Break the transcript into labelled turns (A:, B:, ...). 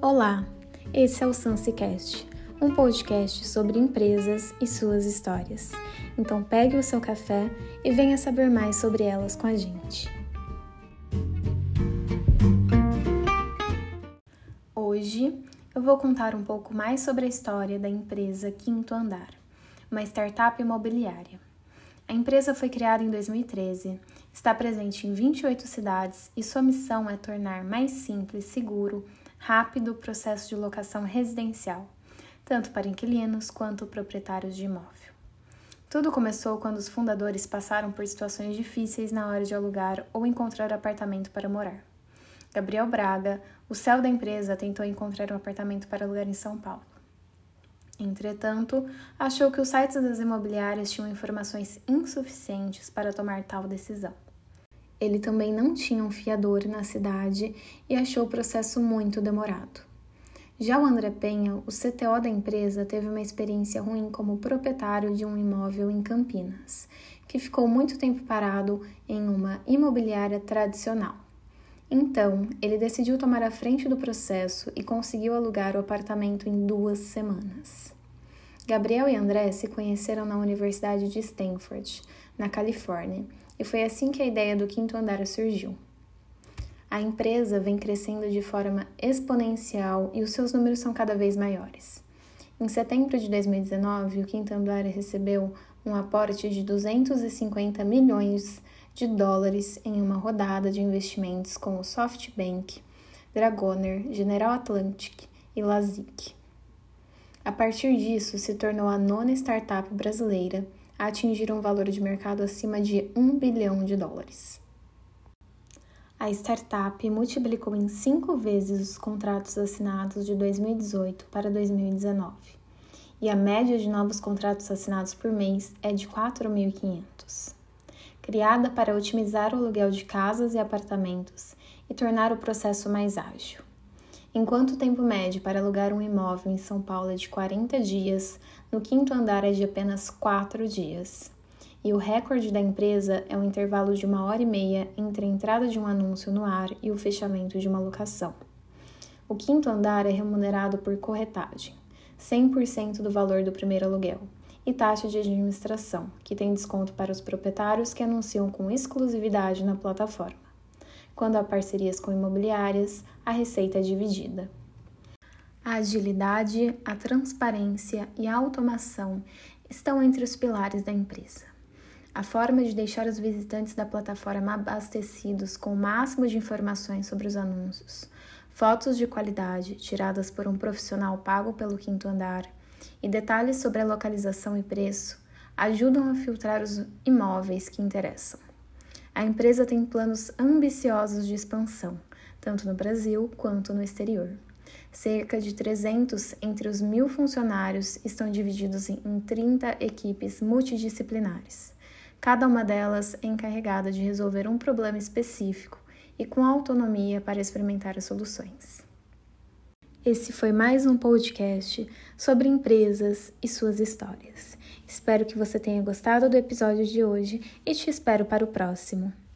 A: Olá, esse é o SansiCast, um podcast sobre empresas e suas histórias. Então pegue o seu café e venha saber mais sobre elas com a gente. Hoje eu vou contar um pouco mais sobre a história da empresa Quinto Andar, uma startup imobiliária. A empresa foi criada em 2013, está presente em 28 cidades e sua missão é tornar mais simples, seguro, rápido processo de locação residencial, tanto para inquilinos quanto proprietários de imóvel. Tudo começou quando os fundadores passaram por situações difíceis na hora de alugar ou encontrar apartamento para morar. Gabriel Braga, o céu da empresa, tentou encontrar um apartamento para alugar em São Paulo. Entretanto, achou que os sites das imobiliárias tinham informações insuficientes para tomar tal decisão. Ele também não tinha um fiador na cidade e achou o processo muito demorado. Já o André Penha, o CTO da empresa, teve uma experiência ruim como proprietário de um imóvel em Campinas, que ficou muito tempo parado em uma imobiliária tradicional. Então, ele decidiu tomar a frente do processo e conseguiu alugar o apartamento em duas semanas. Gabriel e André se conheceram na Universidade de Stanford, na Califórnia, e foi assim que a ideia do quinto andar surgiu. A empresa vem crescendo de forma exponencial e os seus números são cada vez maiores. Em setembro de 2019, o quinto andar recebeu um aporte de 250 milhões de dólares em uma rodada de investimentos com o SoftBank, Dragoner, General Atlantic e Lazic. A partir disso, se tornou a nona startup brasileira a atingir um valor de mercado acima de 1 bilhão de dólares. A startup multiplicou em cinco vezes os contratos assinados de 2018 para 2019, e a média de novos contratos assinados por mês é de 4.500. Criada para otimizar o aluguel de casas e apartamentos e tornar o processo mais ágil. Enquanto o tempo médio para alugar um imóvel em São Paulo é de 40 dias, no quinto andar é de apenas 4 dias. E o recorde da empresa é o intervalo de uma hora e meia entre a entrada de um anúncio no ar e o fechamento de uma locação. O quinto andar é remunerado por corretagem, 100% do valor do primeiro aluguel, e taxa de administração, que tem desconto para os proprietários que anunciam com exclusividade na plataforma. Quando há parcerias com imobiliárias, a receita é dividida. A agilidade, a transparência e a automação estão entre os pilares da empresa. A forma de deixar os visitantes da plataforma abastecidos com o máximo de informações sobre os anúncios, fotos de qualidade tiradas por um profissional pago pelo quinto andar e detalhes sobre a localização e preço ajudam a filtrar os imóveis que interessam. A empresa tem planos ambiciosos de expansão, tanto no Brasil quanto no exterior. Cerca de 300 entre os mil funcionários estão divididos em 30 equipes multidisciplinares. Cada uma delas é encarregada de resolver um problema específico e com autonomia para experimentar as soluções. Esse foi mais um podcast sobre empresas e suas histórias. Espero que você tenha gostado do episódio de hoje e te espero para o próximo.